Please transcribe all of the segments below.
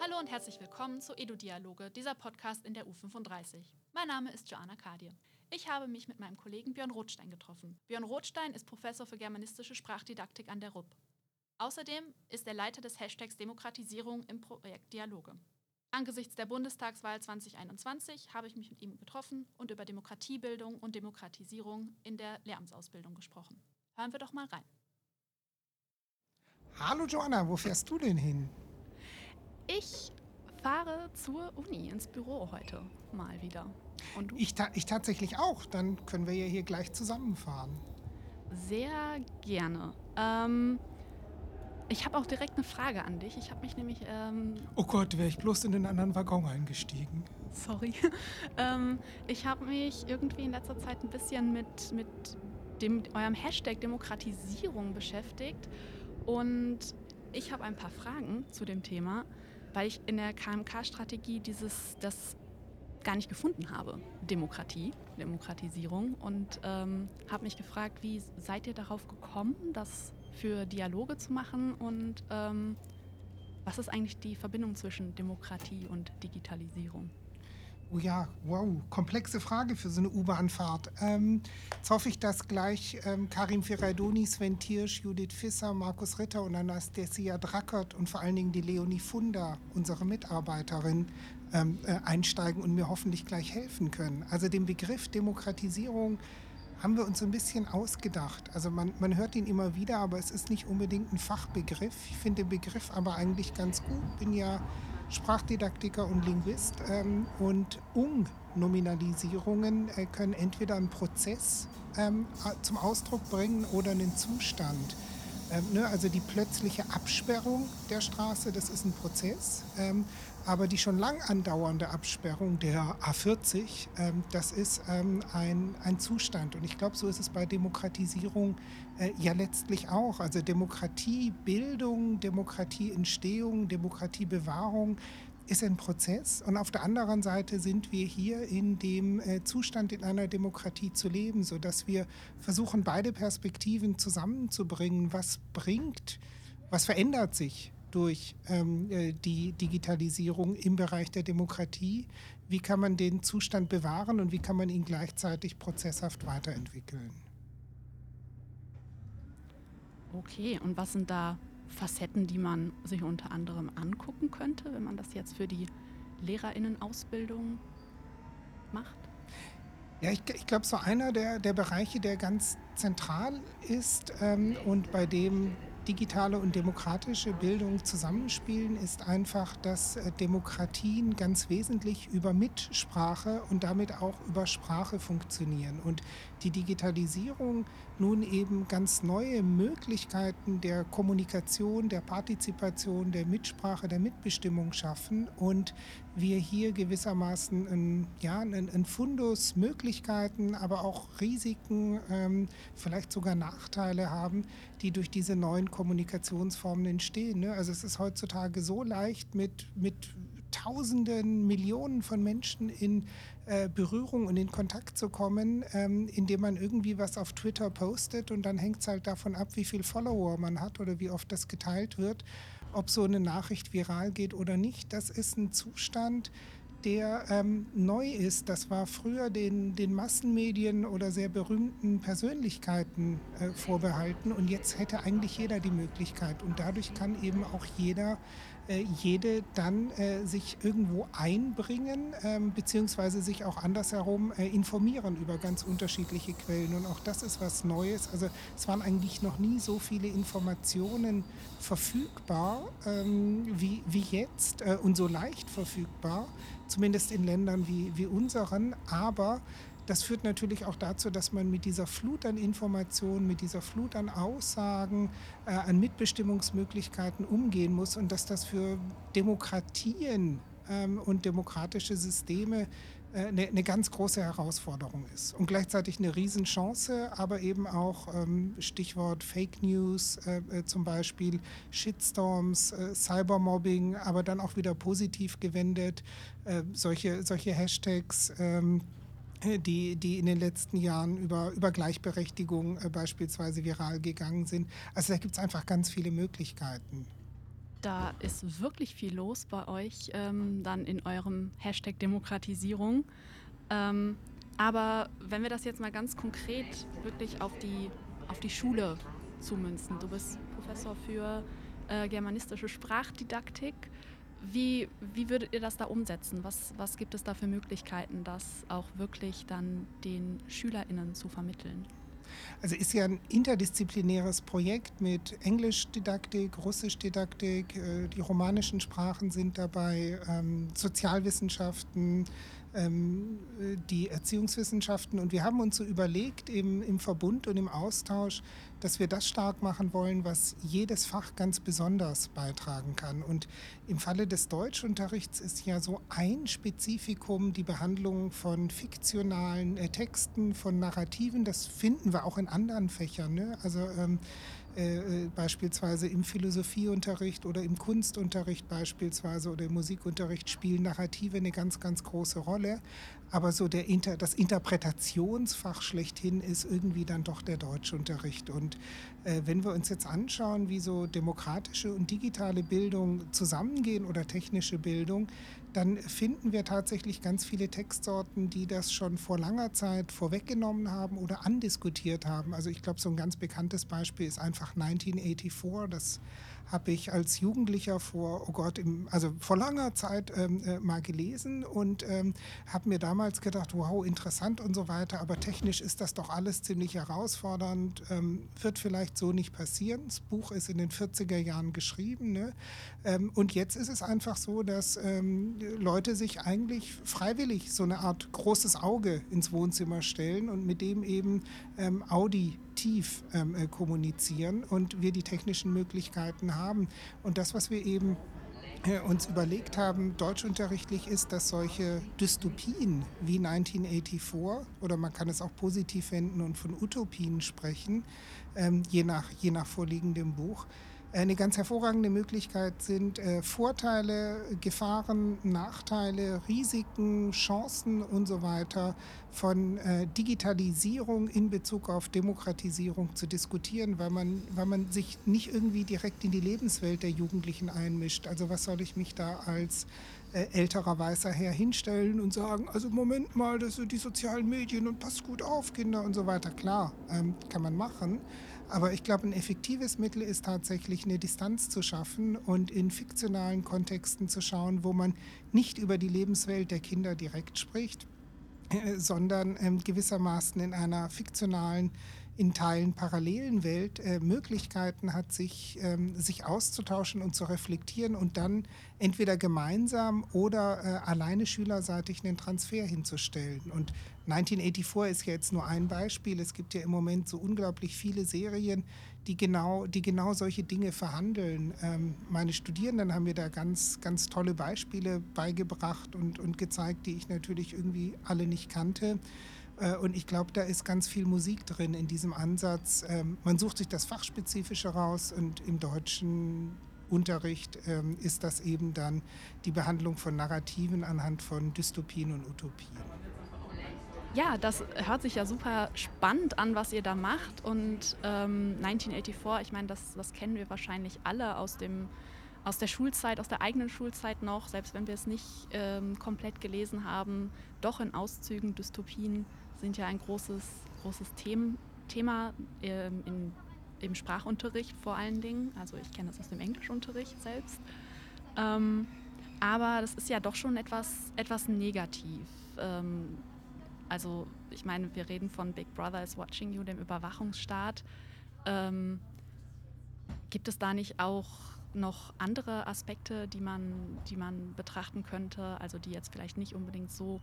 Hallo und herzlich willkommen zu Edu-Dialoge, dieser Podcast in der U35. Mein Name ist Joanna Kadir. Ich habe mich mit meinem Kollegen Björn Rothstein getroffen. Björn Rothstein ist Professor für germanistische Sprachdidaktik an der RUB. Außerdem ist er Leiter des Hashtags Demokratisierung im Projekt Dialoge. Angesichts der Bundestagswahl 2021 habe ich mich mit ihm getroffen und über Demokratiebildung und Demokratisierung in der Lehramtsausbildung gesprochen. Hören wir doch mal rein. Hallo Joanna, wo fährst du denn hin? Ich fahre zur Uni ins Büro heute mal wieder. Und du? Ich, ta ich tatsächlich auch. Dann können wir ja hier gleich zusammenfahren. Sehr gerne. Ähm, ich habe auch direkt eine Frage an dich. Ich habe mich nämlich. Ähm oh Gott, wäre ich bloß in den anderen Waggon eingestiegen. Sorry. ähm, ich habe mich irgendwie in letzter Zeit ein bisschen mit, mit dem, eurem Hashtag Demokratisierung beschäftigt. Und ich habe ein paar Fragen zu dem Thema weil ich in der KMK-Strategie dieses, das gar nicht gefunden habe, Demokratie, Demokratisierung. Und ähm, habe mich gefragt, wie seid ihr darauf gekommen, das für Dialoge zu machen und ähm, was ist eigentlich die Verbindung zwischen Demokratie und Digitalisierung? Oh ja, wow, komplexe Frage für so eine U-Bahn-Fahrt. Ähm, jetzt hoffe ich, dass gleich ähm, Karim Ferraidoni, Sven Tiersch, Judith Fisser, Markus Ritter und Anastasia Drackert und vor allen Dingen die Leonie Funda, unsere Mitarbeiterin, ähm, äh, einsteigen und mir hoffentlich gleich helfen können. Also den Begriff Demokratisierung haben wir uns so ein bisschen ausgedacht. Also man, man hört ihn immer wieder, aber es ist nicht unbedingt ein Fachbegriff. Ich finde den Begriff aber eigentlich ganz gut. Bin ja Sprachdidaktiker und Linguist ähm, und Ung-Nominalisierungen äh, können entweder einen Prozess ähm, zum Ausdruck bringen oder einen Zustand. Ähm, ne, also die plötzliche Absperrung der Straße, das ist ein Prozess. Ähm, aber die schon lang andauernde Absperrung der A40, ähm, das ist ähm, ein, ein Zustand. Und ich glaube, so ist es bei Demokratisierung äh, ja letztlich auch. Also Demokratiebildung, Demokratieentstehung, Demokratiebewahrung ist ein Prozess. Und auf der anderen Seite sind wir hier in dem äh, Zustand, in einer Demokratie zu leben, sodass wir versuchen, beide Perspektiven zusammenzubringen. Was bringt, was verändert sich durch ähm, äh, die Digitalisierung im Bereich der Demokratie? Wie kann man den Zustand bewahren und wie kann man ihn gleichzeitig prozesshaft weiterentwickeln? Okay, und was sind da Facetten, die man sich unter anderem angucken könnte, wenn man das jetzt für die Lehrerinnenausbildung macht? Ja, ich, ich glaube, so einer der, der Bereiche, der ganz zentral ist ähm, und bei dem digitale und demokratische Bildung zusammenspielen, ist einfach, dass äh, Demokratien ganz wesentlich über Mitsprache und damit auch über Sprache funktionieren. Und die Digitalisierung nun eben ganz neue Möglichkeiten der Kommunikation, der Partizipation, der Mitsprache, der Mitbestimmung schaffen und wir hier gewissermaßen ein, ja, ein, ein Fundus Möglichkeiten, aber auch Risiken, ähm, vielleicht sogar Nachteile haben, die durch diese neuen Kommunikationsformen entstehen. Ne? Also es ist heutzutage so leicht mit, mit Tausenden, Millionen von Menschen in äh, Berührung und in Kontakt zu kommen, ähm, indem man irgendwie was auf Twitter postet und dann hängt es halt davon ab, wie viel Follower man hat oder wie oft das geteilt wird, ob so eine Nachricht viral geht oder nicht. Das ist ein Zustand, der ähm, neu ist. Das war früher den, den Massenmedien oder sehr berühmten Persönlichkeiten äh, vorbehalten und jetzt hätte eigentlich jeder die Möglichkeit und dadurch kann eben auch jeder äh, jede dann äh, sich irgendwo einbringen, ähm, beziehungsweise sich auch andersherum äh, informieren über ganz unterschiedliche Quellen. Und auch das ist was Neues. Also es waren eigentlich noch nie so viele Informationen verfügbar ähm, wie, wie jetzt äh, und so leicht verfügbar, zumindest in Ländern wie, wie unseren. Aber das führt natürlich auch dazu, dass man mit dieser Flut an Informationen, mit dieser Flut an Aussagen, äh, an Mitbestimmungsmöglichkeiten umgehen muss und dass das für Demokratien ähm, und demokratische Systeme eine, äh, eine ganz große Herausforderung ist und gleichzeitig eine Riesenchance, aber eben auch ähm, Stichwort Fake News äh, äh, zum Beispiel, Shitstorms, äh, Cybermobbing, aber dann auch wieder positiv gewendet, äh, solche, solche Hashtags. Ähm, äh, die, die in den letzten Jahren über, über Gleichberechtigung äh, beispielsweise viral gegangen sind. Also da gibt es einfach ganz viele Möglichkeiten. Da ist wirklich viel los bei euch, ähm, dann in eurem Hashtag Demokratisierung. Ähm, aber wenn wir das jetzt mal ganz konkret wirklich auf die, auf die Schule zumünzen, du bist Professor für äh, germanistische Sprachdidaktik. Wie, wie würdet ihr das da umsetzen? Was, was gibt es da für Möglichkeiten, das auch wirklich dann den SchülerInnen zu vermitteln? Also ist ja ein interdisziplinäres Projekt mit Englischdidaktik, Russischdidaktik, äh, die romanischen Sprachen sind dabei, ähm, Sozialwissenschaften, ähm, die Erziehungswissenschaften. Und wir haben uns so überlegt im, im Verbund und im Austausch, dass wir das stark machen wollen, was jedes Fach ganz besonders beitragen kann. Und im Falle des Deutschunterrichts ist ja so ein Spezifikum die Behandlung von fiktionalen äh, Texten, von Narrativen. Das finden wir auch in anderen Fächern. Ne? Also ähm, äh, äh, beispielsweise im Philosophieunterricht oder im Kunstunterricht beispielsweise oder im Musikunterricht spielen Narrative eine ganz, ganz große Rolle. Aber so der Inter, das Interpretationsfach schlechthin ist irgendwie dann doch der Deutschunterricht. Und äh, wenn wir uns jetzt anschauen, wie so demokratische und digitale Bildung zusammengehen oder technische Bildung, dann finden wir tatsächlich ganz viele Textsorten, die das schon vor langer Zeit vorweggenommen haben oder andiskutiert haben. Also ich glaube, so ein ganz bekanntes Beispiel ist einfach 1984. Das habe ich als Jugendlicher vor, oh Gott, im, also vor langer Zeit ähm, äh, mal gelesen und ähm, habe mir damals gedacht, wow, interessant und so weiter, aber technisch ist das doch alles ziemlich herausfordernd, ähm, wird vielleicht so nicht passieren. Das Buch ist in den 40er Jahren geschrieben ne? Ähm, und jetzt ist es einfach so, dass ähm, Leute sich eigentlich freiwillig so eine Art großes Auge ins Wohnzimmer stellen und mit dem eben ähm, Audi aktiv ähm, äh, kommunizieren und wir die technischen Möglichkeiten haben. Und das, was wir eben äh, uns überlegt haben, deutschunterrichtlich ist, dass solche Dystopien wie 1984 oder man kann es auch positiv wenden und von Utopien sprechen, ähm, je, nach, je nach vorliegendem Buch, eine ganz hervorragende Möglichkeit sind äh, Vorteile, Gefahren, Nachteile, Risiken, Chancen und so weiter von äh, Digitalisierung in Bezug auf Demokratisierung zu diskutieren, weil man, weil man sich nicht irgendwie direkt in die Lebenswelt der Jugendlichen einmischt. Also was soll ich mich da als äh, älterer weißer Herr hinstellen und sagen, also Moment mal, das sind die sozialen Medien und passt gut auf, Kinder und so weiter. Klar, ähm, kann man machen. Aber ich glaube, ein effektives Mittel ist tatsächlich eine Distanz zu schaffen und in fiktionalen Kontexten zu schauen, wo man nicht über die Lebenswelt der Kinder direkt spricht, äh, sondern ähm, gewissermaßen in einer fiktionalen in Teilen parallelen Welt äh, Möglichkeiten hat, sich, ähm, sich auszutauschen und zu reflektieren und dann entweder gemeinsam oder äh, alleine schülerseitig einen Transfer hinzustellen. Und 1984 ist ja jetzt nur ein Beispiel. Es gibt ja im Moment so unglaublich viele Serien, die genau, die genau solche Dinge verhandeln. Ähm, meine Studierenden haben mir da ganz, ganz tolle Beispiele beigebracht und, und gezeigt, die ich natürlich irgendwie alle nicht kannte. Äh, und ich glaube, da ist ganz viel Musik drin in diesem Ansatz. Ähm, man sucht sich das Fachspezifische raus und im deutschen Unterricht ähm, ist das eben dann die Behandlung von Narrativen anhand von Dystopien und Utopien. Ja, das hört sich ja super spannend an, was ihr da macht. Und ähm, 1984, ich meine, das, das kennen wir wahrscheinlich alle aus, dem, aus der Schulzeit, aus der eigenen Schulzeit noch, selbst wenn wir es nicht ähm, komplett gelesen haben, doch in Auszügen Dystopien sind ja ein großes, großes Them Thema ähm, in, im Sprachunterricht vor allen Dingen. Also ich kenne das aus dem Englischunterricht selbst. Ähm, aber das ist ja doch schon etwas, etwas negativ. Ähm, also ich meine, wir reden von Big Brother is Watching You, dem Überwachungsstaat. Ähm, gibt es da nicht auch noch andere Aspekte, die man, die man betrachten könnte, also die jetzt vielleicht nicht unbedingt so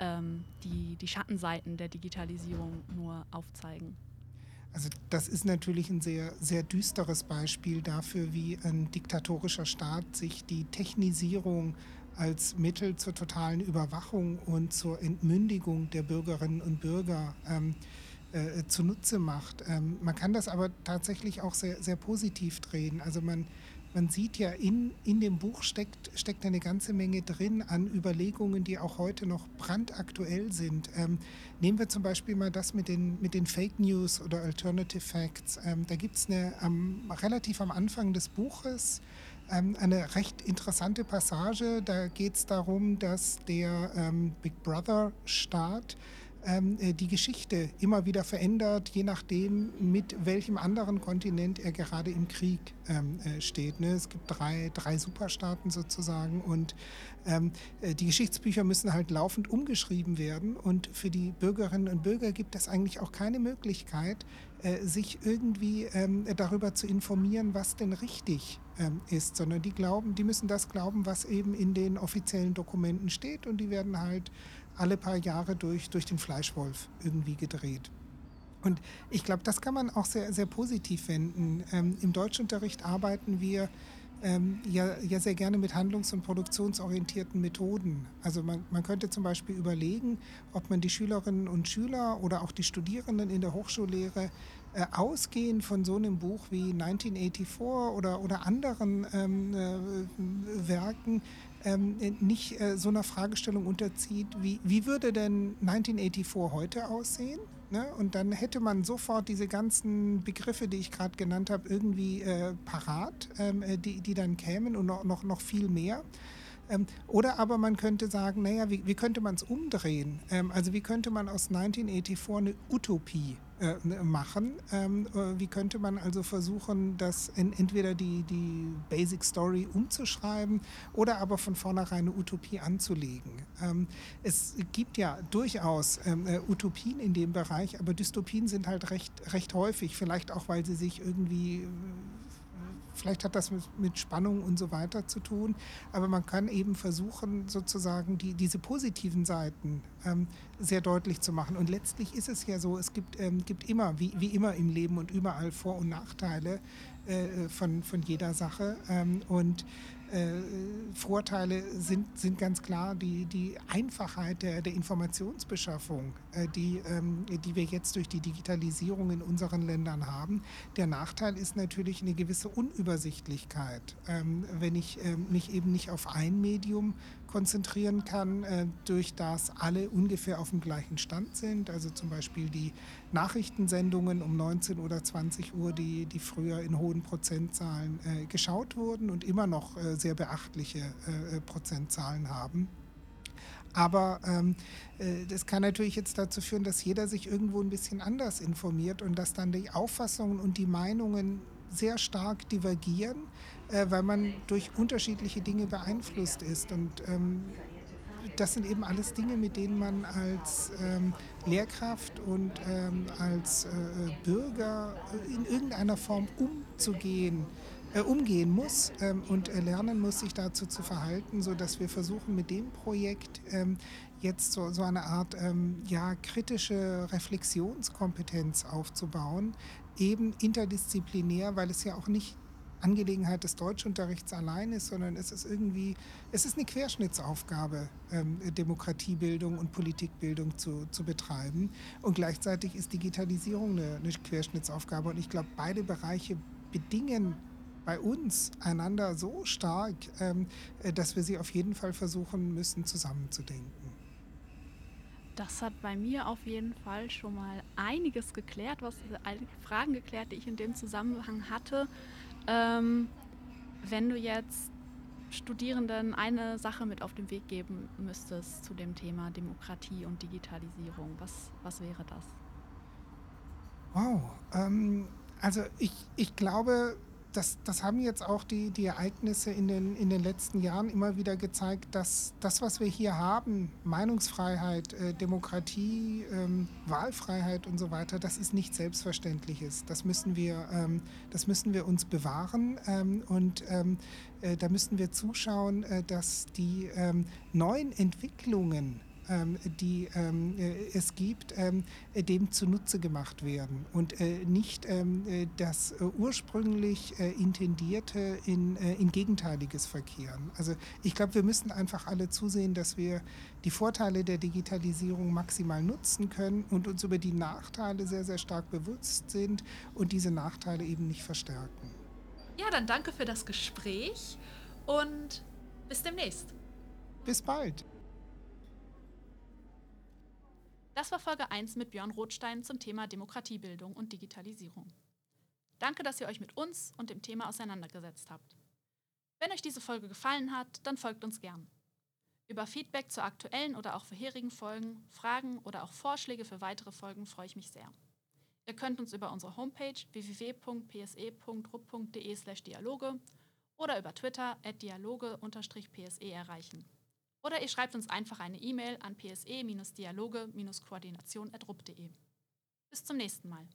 ähm, die, die Schattenseiten der Digitalisierung nur aufzeigen. Also das ist natürlich ein sehr, sehr düsteres Beispiel dafür, wie ein diktatorischer Staat sich die Technisierung als Mittel zur totalen Überwachung und zur Entmündigung der Bürgerinnen und Bürger ähm, äh, zunutze macht. Ähm, man kann das aber tatsächlich auch sehr, sehr positiv drehen. Also man man sieht ja, in, in dem Buch steckt, steckt eine ganze Menge drin an Überlegungen, die auch heute noch brandaktuell sind. Ähm, nehmen wir zum Beispiel mal das mit den, mit den Fake News oder Alternative Facts. Ähm, da gibt es ähm, relativ am Anfang des Buches ähm, eine recht interessante Passage. Da geht es darum, dass der ähm, Big Brother-Staat ähm, äh, die Geschichte immer wieder verändert, je nachdem, mit welchem anderen Kontinent er gerade im Krieg ähm, äh, steht. Ne? Es gibt drei, drei Superstaaten sozusagen und ähm, äh, die Geschichtsbücher müssen halt laufend umgeschrieben werden und für die Bürgerinnen und Bürger gibt es eigentlich auch keine Möglichkeit, äh, sich irgendwie ähm, darüber zu informieren, was denn richtig ähm, ist, sondern die glauben, die müssen das glauben, was eben in den offiziellen Dokumenten steht und die werden halt alle paar Jahre durch, durch den Fleischwolf irgendwie gedreht. Und ich glaube, das kann man auch sehr, sehr positiv wenden. Ähm, Im Deutschunterricht arbeiten wir ähm, ja, ja sehr gerne mit handlungs- und produktionsorientierten Methoden. Also man, man könnte zum Beispiel überlegen, ob man die Schülerinnen und Schüler oder auch die Studierenden in der Hochschullehre äh, ausgehend von so einem Buch wie 1984 oder, oder anderen ähm, äh, Werken ähm, nicht äh, so einer Fragestellung unterzieht, wie, wie würde denn 1984 heute aussehen? Ne? Und dann hätte man sofort diese ganzen Begriffe, die ich gerade genannt habe, irgendwie äh, parat, ähm, äh, die, die dann kämen und noch, noch, noch viel mehr. Ähm, oder aber man könnte sagen, naja, wie, wie könnte man es umdrehen? Ähm, also wie könnte man aus 1984 eine Utopie äh, machen? Ähm, äh, wie könnte man also versuchen, das in, entweder die, die Basic Story umzuschreiben oder aber von vornherein eine Utopie anzulegen? Ähm, es gibt ja durchaus ähm, äh, Utopien in dem Bereich, aber Dystopien sind halt recht, recht häufig, vielleicht auch, weil sie sich irgendwie Vielleicht hat das mit, Spannung und so weiter zu tun. Aber man kann eben versuchen, sozusagen die, diese positiven Seiten ähm, sehr deutlich zu machen. Und letztlich ist es ja so, es gibt, ähm, gibt immer, wie, wie immer im Leben und überall Vor- und Nachteile äh, von, von jeder Sache. Ähm, und äh, Vorteile sind, sind ganz klar die, die Einfachheit der, der Informationsbeschaffung, äh, die, ähm, die wir jetzt durch die Digitalisierung in unseren Ländern haben. Der Nachteil ist natürlich eine gewisse Unübersichtlichkeit. Ähm, wenn ich ähm, mich eben nicht auf ein Medium konzentrieren kann, äh, durch das alle ungefähr auf dem gleichen Stand sind. Also zum Beispiel die Nachrichtensendungen um 19 oder 20 Uhr, die, die früher in hohen Prozentzahlen äh, geschaut wurden und immer noch äh, sehr beachtliche Prozentzahlen haben. Aber ähm, äh, das kann natürlich jetzt dazu führen, dass jeder sich irgendwo ein bisschen anders informiert und dass dann die Auffassungen und die Meinungen sehr stark divergieren äh, weil man durch unterschiedliche Dinge beeinflusst ist. Und ähm, das sind eben alles Dinge, mit denen man als ähm, Lehrkraft und ähm, als äh, Bürger in irgendeiner Form umzugehen, äh, umgehen muss ähm, und lernen muss, sich dazu zu verhalten, sodass wir versuchen, mit dem Projekt ähm, jetzt so, so eine Art ähm, ja, kritische Reflexionskompetenz aufzubauen, eben interdisziplinär, weil es ja auch nicht Angelegenheit des Deutschunterrichts allein ist, sondern es ist irgendwie, es ist eine Querschnittsaufgabe, ähm, Demokratiebildung und Politikbildung zu, zu betreiben. Und gleichzeitig ist Digitalisierung eine, eine Querschnittsaufgabe. Und ich glaube, beide Bereiche bedingen bei uns einander so stark, ähm, äh, dass wir sie auf jeden Fall versuchen müssen, zusammenzudenken. Das hat bei mir auf jeden Fall schon mal einiges geklärt, was einige Fragen geklärt, die ich in dem Zusammenhang hatte. Ähm, wenn du jetzt Studierenden eine Sache mit auf den Weg geben müsstest zu dem Thema Demokratie und Digitalisierung, was, was wäre das? Wow, ähm, also ich, ich glaube, das, das haben jetzt auch die, die Ereignisse in den, in den letzten Jahren immer wieder gezeigt, dass das, was wir hier haben, Meinungsfreiheit, äh, Demokratie, ähm, Wahlfreiheit und so weiter, das ist nicht Selbstverständliches. Das müssen wir, ähm, das müssen wir uns bewahren ähm, und ähm, äh, da müssen wir zuschauen, äh, dass die ähm, neuen Entwicklungen, die ähm, äh, es gibt, ähm, dem zunutze gemacht werden und äh, nicht ähm, äh, das äh, ursprünglich äh, intendierte in, äh, in Gegenteiliges verkehren. Also ich glaube, wir müssen einfach alle zusehen, dass wir die Vorteile der Digitalisierung maximal nutzen können und uns über die Nachteile sehr, sehr stark bewusst sind und diese Nachteile eben nicht verstärken. Ja, dann danke für das Gespräch und bis demnächst. Bis bald. Das war Folge 1 mit Björn Rothstein zum Thema Demokratiebildung und Digitalisierung. Danke, dass ihr euch mit uns und dem Thema auseinandergesetzt habt. Wenn euch diese Folge gefallen hat, dann folgt uns gern. Über Feedback zu aktuellen oder auch vorherigen Folgen, Fragen oder auch Vorschläge für weitere Folgen freue ich mich sehr. Ihr könnt uns über unsere Homepage www.pse.rupp.de/dialoge oder über Twitter at dialoge-pse erreichen. Oder ihr schreibt uns einfach eine E-Mail an pse-dialoge-koordination.rupp.de. Bis zum nächsten Mal.